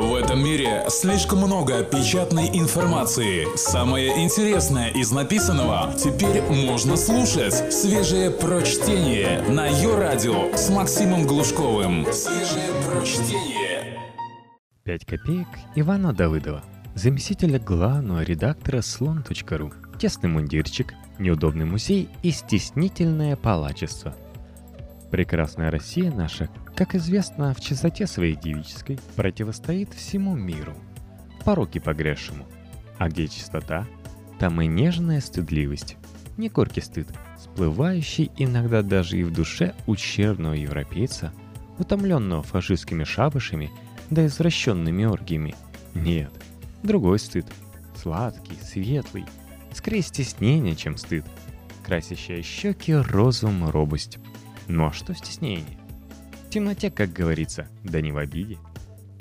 В этом мире слишком много печатной информации. Самое интересное из написанного теперь можно слушать. Свежее прочтение на ее радио с Максимом Глушковым. Свежее прочтение. 5 копеек Ивана Давыдова, заместителя главного редактора слон.ру. Тесный мундирчик, неудобный музей и стеснительное палачество. Прекрасная Россия наша как известно, в чистоте своей девической противостоит всему миру, пороки погрешему. А где чистота, там и нежная стыдливость, не коркий стыд, всплывающий иногда даже и в душе ущербного европейца, утомленного фашистскими шабашами да извращенными оргиями. Нет, другой стыд, сладкий, светлый, скорее стеснение, чем стыд, красящая щеки розовым робость. Ну а что стеснение? В темноте, как говорится, да не в обиде.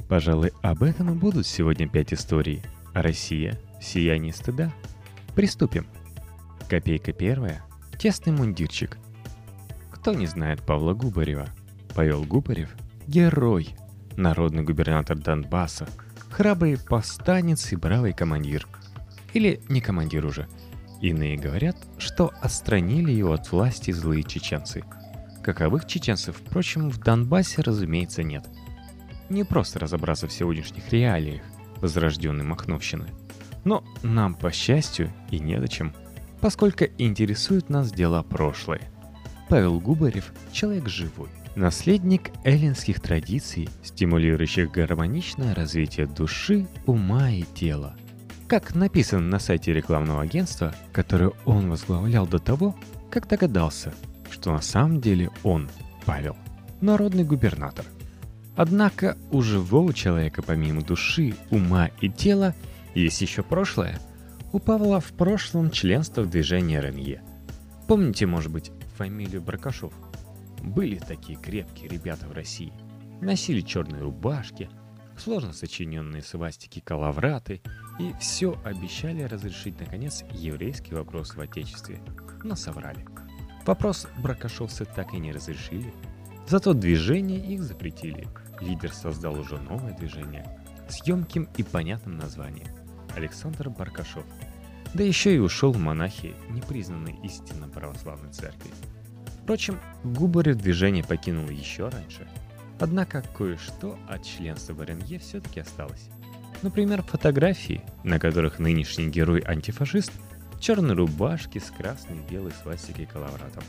Пожалуй, об этом и будут сегодня пять историй. Россия, сияние стыда. Приступим. Копейка первая. Тесный мундирчик. Кто не знает Павла Губарева? Павел Губарев – герой, народный губернатор Донбасса, храбрый повстанец и бравый командир. Или не командир уже. Иные говорят, что отстранили его от власти злые чеченцы – Каковых чеченцев, впрочем, в Донбассе, разумеется, нет. Не просто разобраться в сегодняшних реалиях возрожденной Махновщины. Но нам, по счастью, и не зачем, поскольку интересуют нас дела прошлое. Павел Губарев – человек живой, наследник эллинских традиций, стимулирующих гармоничное развитие души, ума и тела. Как написано на сайте рекламного агентства, которое он возглавлял до того, как догадался – что на самом деле он, Павел, народный губернатор. Однако у живого человека помимо души, ума и тела есть еще прошлое. У Павла в прошлом членство в движении РНЕ. Помните, может быть, фамилию Бракашов? Были такие крепкие ребята в России. Носили черные рубашки, сложно сочиненные свастики калавраты и все обещали разрешить, наконец, еврейский вопрос в Отечестве, но соврали. Вопрос бракошовцы так и не разрешили. Зато движение их запретили. Лидер создал уже новое движение с емким и понятным названием – Александр Баркашов. Да еще и ушел в монахи, не признанной истинно православной церкви. Впрочем, Губарев движение покинул еще раньше. Однако кое-что от членства в РНЕ все-таки осталось. Например, фотографии, на которых нынешний герой-антифашист – черной рубашке с красной белой свастикой коловратом.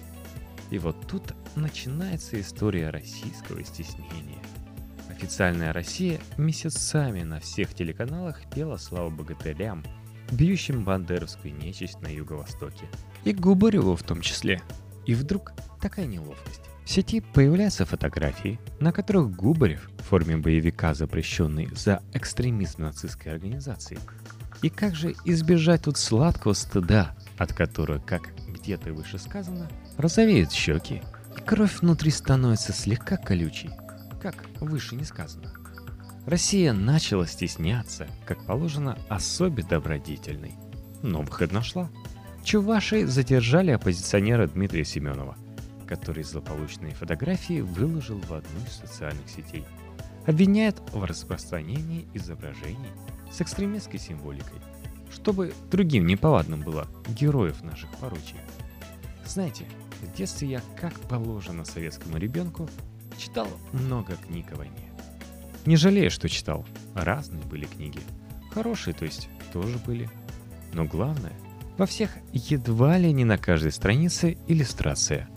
И вот тут начинается история российского стеснения. Официальная Россия месяцами на всех телеканалах пела славу богатырям, бьющим бандеровскую нечисть на юго-востоке. И Губареву в том числе. И вдруг такая неловкость. В сети появляются фотографии, на которых Губарев в форме боевика, запрещенный за экстремизм нацистской организации, и как же избежать тут сладкого стыда, от которого, как где-то выше сказано, розовеют щеки, и кровь внутри становится слегка колючей, как выше не сказано. Россия начала стесняться, как положено, особе добродетельной. Но выход нашла. Чуваши задержали оппозиционера Дмитрия Семенова, который злополучные фотографии выложил в одну из социальных сетей. Обвиняет в распространении изображений с экстремистской символикой, чтобы другим неповадным было героев наших поручий. Знаете, в детстве я, как положено советскому ребенку, читал много книг о войне. Не жалею, что читал. Разные были книги. Хорошие, то есть, тоже были. Но главное, во всех едва ли не на каждой странице иллюстрация.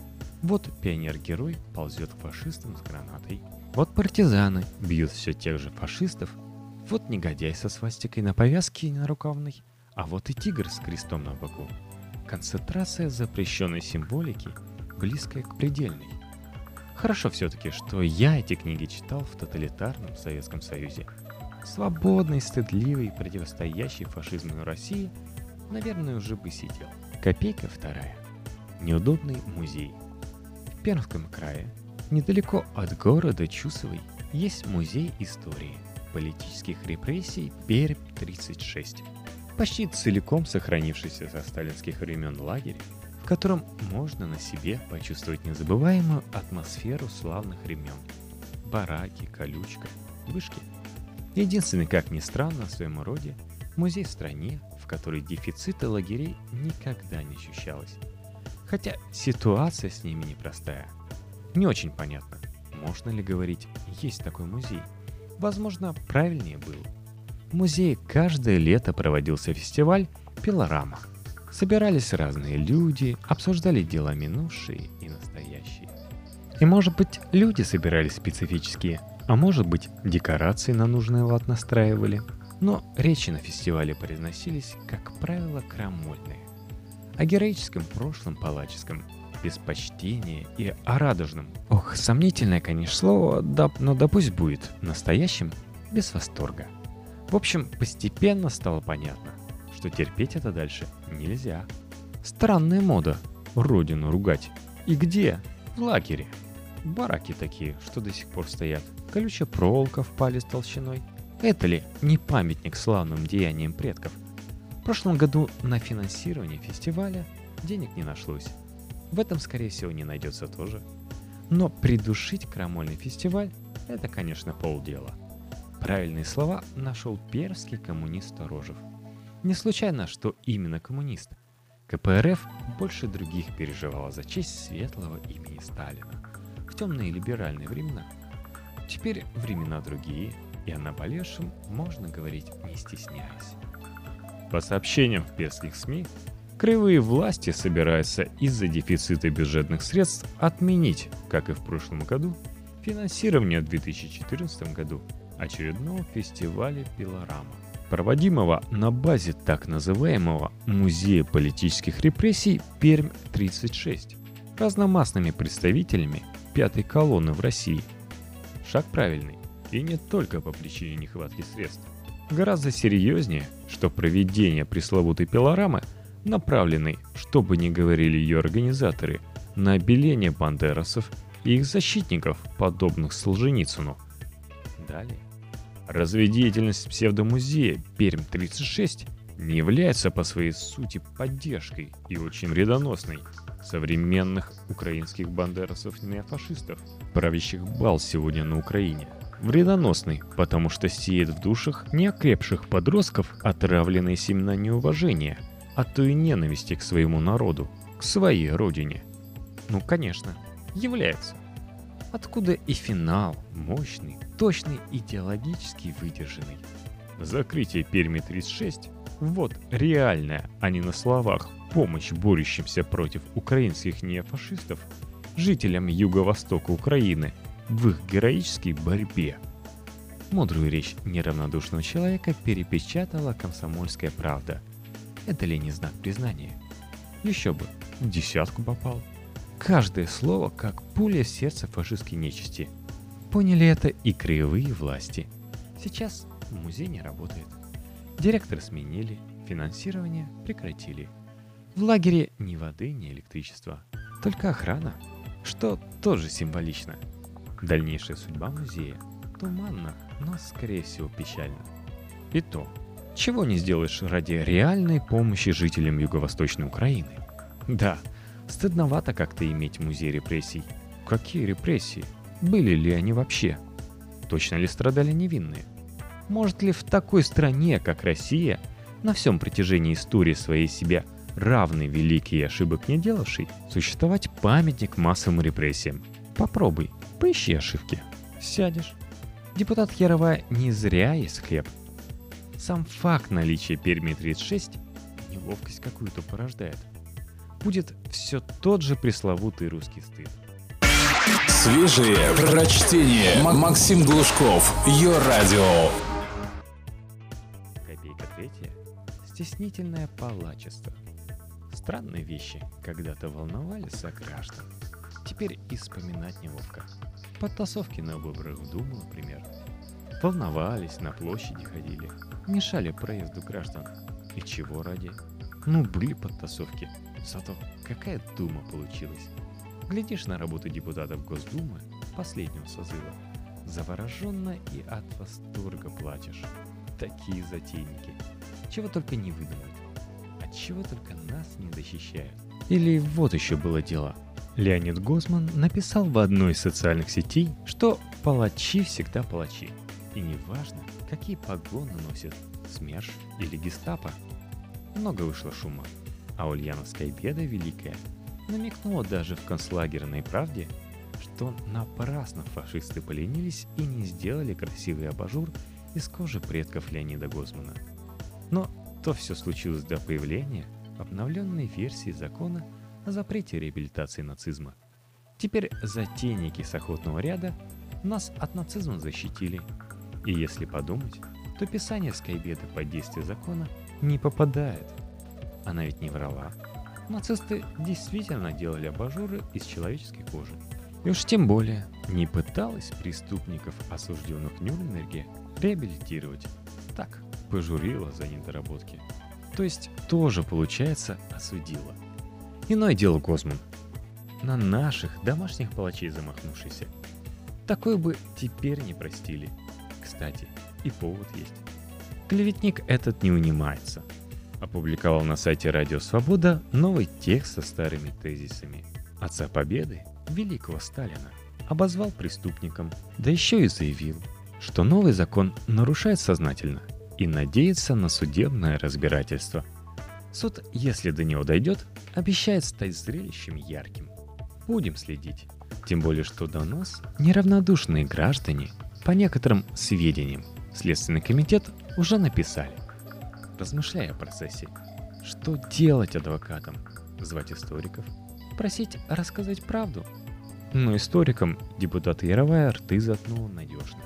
Вот пионер-герой ползет к фашистам с гранатой. Вот партизаны бьют все тех же фашистов вот негодяй со свастикой на повязке и на рукавной, а вот и тигр с крестом на боку. Концентрация запрещенной символики близкая к предельной. Хорошо все-таки, что я эти книги читал в тоталитарном Советском Союзе. Свободный, стыдливый, противостоящий фашизму России, наверное, уже бы сидел. Копейка вторая. Неудобный музей. В Пермском крае, недалеко от города Чусовой, есть музей истории – политических репрессий Пермь-36. Почти целиком сохранившийся со сталинских времен лагерь, в котором можно на себе почувствовать незабываемую атмосферу славных времен. Бараки, колючка, вышки. Единственный, как ни странно, в своем роде, музей в стране, в которой дефицита лагерей никогда не ощущалось. Хотя ситуация с ними непростая. Не очень понятно, можно ли говорить «есть такой музей». Возможно, правильнее было. В музее каждое лето проводился фестиваль «Пилорама». Собирались разные люди, обсуждали дела минувшие и настоящие. И может быть, люди собирались специфические, а может быть, декорации на нужный лад настраивали. Но речи на фестивале произносились, как правило, крамольные. О героическом прошлом палаческом, без почтения и о радужном. Ох, сомнительное, конечно, слово, да, но да пусть будет настоящим, без восторга. В общем, постепенно стало понятно, что терпеть это дальше нельзя. Странная мода – родину ругать. И где? В лагере. Бараки такие, что до сих пор стоят. Колючая проволока в палец толщиной. Это ли не памятник славным деяниям предков? В прошлом году на финансирование фестиваля денег не нашлось. В этом, скорее всего, не найдется тоже. Но придушить крамольный фестиваль – это, конечно, полдела. Правильные слова нашел перский коммунист Рожев. Не случайно, что именно коммунист. КПРФ больше других переживала за честь светлого имени Сталина в темные либеральные времена. Теперь времена другие, и о наболевшем можно говорить не стесняясь. По сообщениям в перских СМИ, краевые власти собираются из-за дефицита бюджетных средств отменить, как и в прошлом году, финансирование в 2014 году очередного фестиваля «Пилорама», проводимого на базе так называемого Музея политических репрессий Пермь-36, разномастными представителями пятой колонны в России. Шаг правильный, и не только по причине нехватки средств. Гораздо серьезнее, что проведение пресловутой пилорамы, направленной, что бы ни говорили ее организаторы, на обеление бандерасов и их защитников, подобных Солженицыну. Далее. Разве деятельность псевдомузея Пермь-36 не является по своей сути поддержкой и очень вредоносной современных украинских бандерасов-неофашистов, правящих бал сегодня на Украине. Вредоносный, потому что сеет в душах неокрепших подростков отравленные семена неуважения, а то и ненависти к своему народу, к своей родине. Ну, конечно, является. Откуда и финал, мощный, точный, идеологически выдержанный. Закрытие Перми-36 – вот реальная, а не на словах, помощь борющимся против украинских неофашистов жителям юго-востока Украины в их героической борьбе. Мудрую речь неравнодушного человека перепечатала комсомольская правда. Это ли не знак признания? Еще бы, в десятку попал. Каждое слово как пуля в сердце фашистской нечисти. Поняли это и краевые власти. Сейчас музей не работает. Директора сменили, финансирование прекратили – в лагере ни воды, ни электричества, только охрана, что тоже символично. Дальнейшая судьба музея туманна, но, скорее всего, печальна. И то, чего не сделаешь ради реальной помощи жителям Юго-Восточной Украины. Да, стыдновато как-то иметь музей репрессий. Какие репрессии? Были ли они вообще? Точно ли страдали невинные? Может ли в такой стране, как Россия, на всем протяжении истории своей себя равный великий и ошибок не делавший, существовать памятник массовым репрессиям. Попробуй, поищи ошибки. Сядешь. Депутат Ярова не зря есть хлеб. Сам факт наличия Перми-36 неловкость какую-то порождает. Будет все тот же пресловутый русский стыд. Свежие прочтение. Максим Глушков. Ее радио. Копейка третья. Стеснительное палачество. Странные вещи когда-то волновали сограждан. Теперь и вспоминать неловко. Подтасовки на выборах в Думу, например. Волновались, на площади ходили. Мешали проезду граждан. И чего ради? Ну, были подтасовки. Зато какая дума получилась. Глядишь на работу депутатов Госдумы последнего созыва. Завороженно и от восторга плачешь. Такие затейники. Чего только не выдумают чего только нас не защищают. Или вот еще было дело. Леонид Гозман написал в одной из социальных сетей, что палачи всегда палачи. И не важно, какие погоны носит СМЕРШ или гестапо. Много вышло шума, а ульяновская беда великая намекнула даже в концлагерной правде, что напрасно фашисты поленились и не сделали красивый абажур из кожи предков Леонида Гозмана. Но то все случилось до появления обновленной версии закона о запрете реабилитации нацизма. Теперь затейники с охотного ряда нас от нацизма защитили. И если подумать, то писание Скайбеды под действие закона не попадает. Она ведь не врала. Нацисты действительно делали абажуры из человеческой кожи. И уж тем более не пыталась преступников, осужденных в Нюрнберге, реабилитировать. Так, пожурила за недоработки. То есть тоже, получается, осудила. Иное дело Косман. На наших домашних палачей замахнувшийся. Такое бы теперь не простили. Кстати, и повод есть. Клеветник этот не унимается. Опубликовал на сайте Радио Свобода новый текст со старыми тезисами. Отца Победы, великого Сталина, обозвал преступником, да еще и заявил, что новый закон нарушает сознательно и надеется на судебное разбирательство. Суд, если до него дойдет, обещает стать зрелищем ярким. Будем следить. Тем более, что до нас неравнодушные граждане, по некоторым сведениям, Следственный комитет уже написали. Размышляя о процессе, что делать адвокатам? Звать историков? Просить рассказать правду? Но историкам депутат Яровая рты заткнула надежно.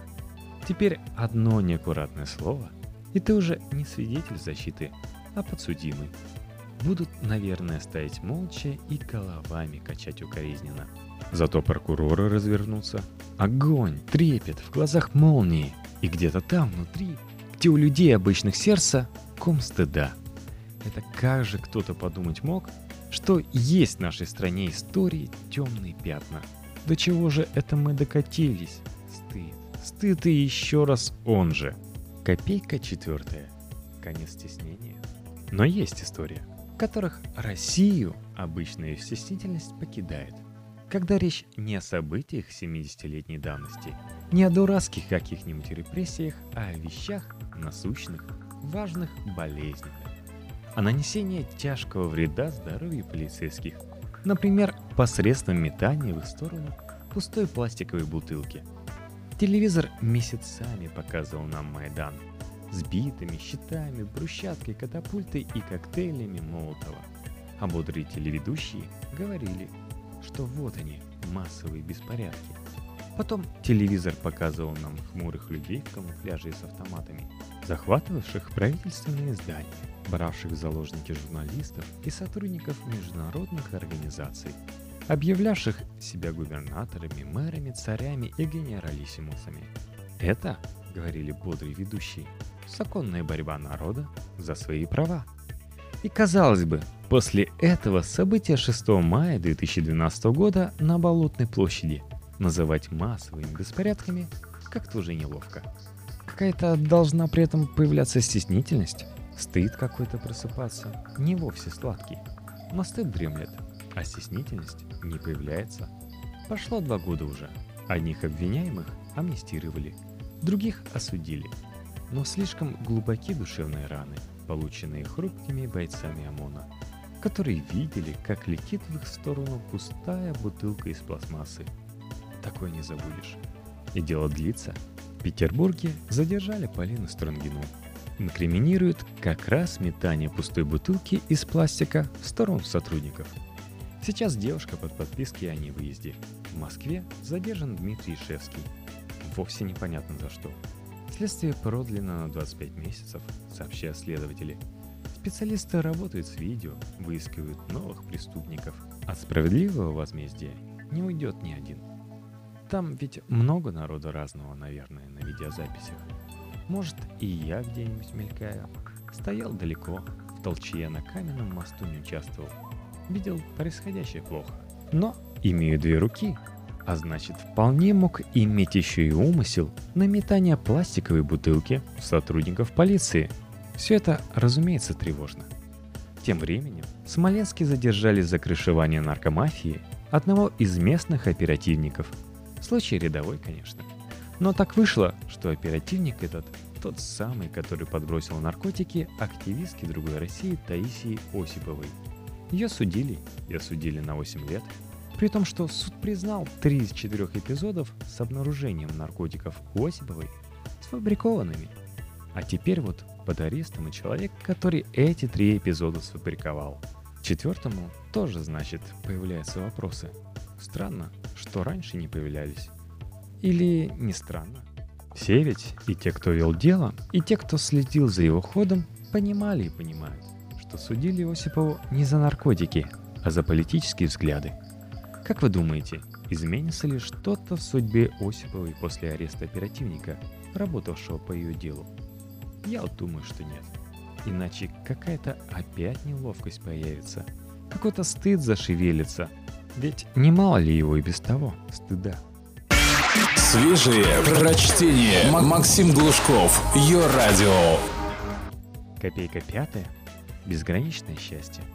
Теперь одно неаккуратное слово, и ты уже не свидетель защиты, а подсудимый. Будут, наверное, стоять молча и головами качать укоризненно. Зато прокуроры развернутся. Огонь, трепет, в глазах молнии. И где-то там, внутри, где у людей обычных сердца, ком стыда. Это как же кто-то подумать мог, что есть в нашей стране истории темные пятна. До чего же это мы докатились? Стыд. Стыд и еще раз он же. Копейка четвертая. Конец стеснения. Но есть история, в которых Россию обычная стеснительность покидает. Когда речь не о событиях 70-летней давности, не о дурацких каких-нибудь репрессиях, а о вещах насущных, важных, болезненных. О нанесении тяжкого вреда здоровью полицейских, например, посредством метания в их сторону пустой пластиковой бутылки – Телевизор месяцами показывал нам Майдан с битами, щитами, брусчаткой, катапультой и коктейлями Молотова. А бодрые телеведущие говорили, что вот они, массовые беспорядки. Потом телевизор показывал нам хмурых людей в камуфляже и с автоматами, захватывавших правительственные здания, бравших в заложники журналистов и сотрудников международных организаций – объявлявших себя губернаторами, мэрами, царями и генералиссимусами. Это, говорили бодрые ведущие, законная борьба народа за свои права. И казалось бы, после этого события 6 мая 2012 года на Болотной площади называть массовыми беспорядками как-то уже неловко. Какая-то должна при этом появляться стеснительность, стыд какой-то просыпаться, не вовсе сладкий. Но стыд дремлет, а стеснительность не появляется. Прошло два года уже. Одних обвиняемых амнистировали, других осудили. Но слишком глубоки душевные раны, полученные хрупкими бойцами ОМОНа, которые видели, как летит в их сторону пустая бутылка из пластмассы. Такое не забудешь. И дело длится. В Петербурге задержали Полину Странгину. Инкриминируют как раз метание пустой бутылки из пластика в сторону сотрудников – Сейчас девушка под подпиской о невыезде. В Москве задержан Дмитрий Ишевский. Вовсе непонятно за что. Следствие продлено на 25 месяцев, сообщают следователи. Специалисты работают с видео, выискивают новых преступников. От справедливого возмездия не уйдет ни один. Там ведь много народа разного, наверное, на видеозаписях. Может, и я где-нибудь мелькаю. Стоял далеко, в толчье на каменном мосту не участвовал видел происходящее плохо. Но имею две руки, а значит вполне мог иметь еще и умысел на метание пластиковой бутылки сотрудников полиции. Все это, разумеется, тревожно. Тем временем в Смоленске задержали за крышевание наркомафии одного из местных оперативников. Случай рядовой, конечно. Но так вышло, что оперативник этот тот самый, который подбросил наркотики активистке другой России Таисии Осиповой. Ее судили, ее судили на 8 лет, при том, что суд признал три из четырех эпизодов с обнаружением наркотиков у Осиповой сфабрикованными. А теперь вот под арестом и человек, который эти три эпизода сфабриковал. Четвертому тоже, значит, появляются вопросы. Странно, что раньше не появлялись. Или не странно. Все ведь, и те, кто вел дело, и те, кто следил за его ходом, понимали и понимают, что судили Осипову не за наркотики, а за политические взгляды. Как вы думаете, изменится ли что-то в судьбе Осиповой после ареста оперативника, работавшего по ее делу? Я вот думаю, что нет. Иначе какая-то опять неловкость появится. Какой-то стыд зашевелится. Ведь немало ли его и без того стыда. Свежие прочтение. Максим Глушков. Ее радио. Копейка пятая. Безграничное счастье.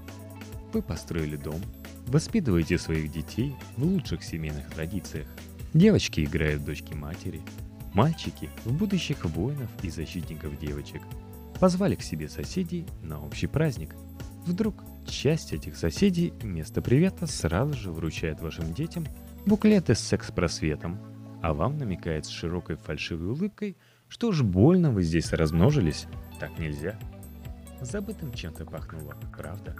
Вы построили дом, воспитываете своих детей в лучших семейных традициях. Девочки играют в дочки матери, мальчики в будущих воинов и защитников девочек. Позвали к себе соседей на общий праздник. Вдруг часть этих соседей вместо привета сразу же вручает вашим детям буклеты с секс-просветом – а вам намекает с широкой фальшивой улыбкой, что уж больно вы здесь размножились, так нельзя. Забытым чем-то пахнуло, правда?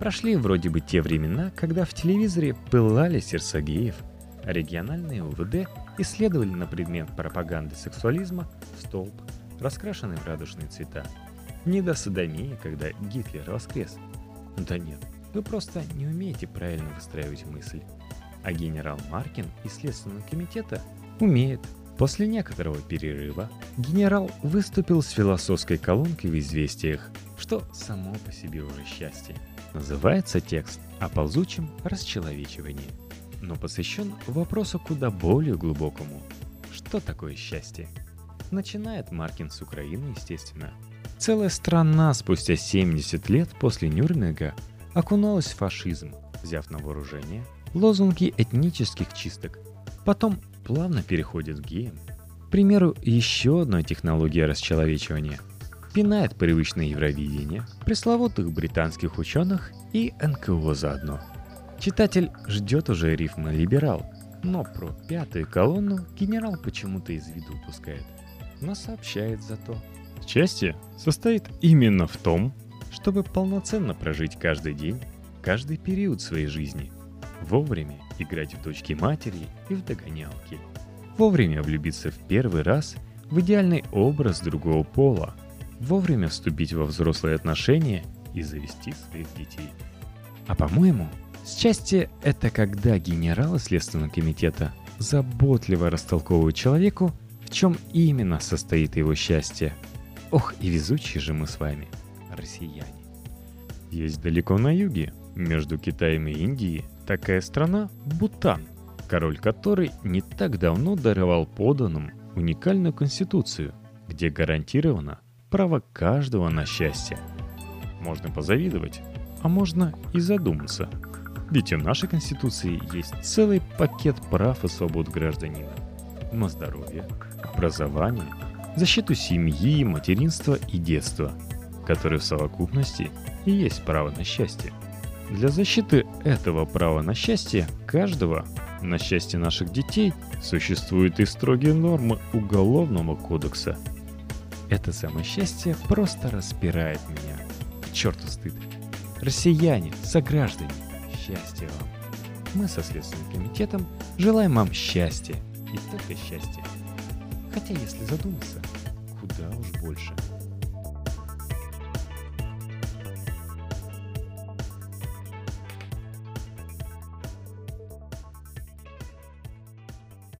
Прошли вроде бы те времена, когда в телевизоре пылали сердца геев, а региональные УВД исследовали на предмет пропаганды сексуализма столб, раскрашенный в радужные цвета. Не до садомии, когда Гитлер воскрес. Да нет, вы просто не умеете правильно выстраивать мысль а генерал Маркин из Следственного комитета умеет. После некоторого перерыва генерал выступил с философской колонкой в «Известиях», что само по себе уже счастье. Называется текст о ползучем расчеловечивании, но посвящен вопросу куда более глубокому. Что такое счастье? Начинает Маркин с Украины, естественно. Целая страна спустя 70 лет после Нюрнберга окуналась в фашизм, взяв на вооружение – лозунги этнических чисток. Потом плавно переходит к геям. К примеру, еще одна технология расчеловечивания. Пинает привычное Евровидение, пресловутых британских ученых и НКО заодно. Читатель ждет уже рифма «либерал», но про пятую колонну генерал почему-то из виду упускает. Но сообщает зато. Счастье состоит именно в том, чтобы полноценно прожить каждый день, каждый период своей жизни – Вовремя играть в дочки матери и в догонялки. Вовремя влюбиться в первый раз в идеальный образ другого пола. Вовремя вступить во взрослые отношения и завести своих детей. А по-моему, счастье — это когда генералы Следственного комитета заботливо растолковывают человеку, в чем именно состоит его счастье. Ох, и везучие же мы с вами, россияне. Есть далеко на юге, между Китаем и Индией, такая страна – Бутан, король которой не так давно даровал поданным уникальную конституцию, где гарантировано право каждого на счастье. Можно позавидовать, а можно и задуматься. Ведь в нашей конституции есть целый пакет прав и свобод гражданина. На здоровье, образование, защиту семьи, материнства и детства, которые в совокупности и есть право на счастье. Для защиты этого права на счастье каждого, на счастье наших детей, существуют и строгие нормы Уголовного кодекса. Это самое счастье просто распирает меня. К черту стыд. Россияне, сограждане, счастья вам. Мы со Следственным комитетом желаем вам счастья. И только счастья. Хотя, если задуматься, куда уж больше –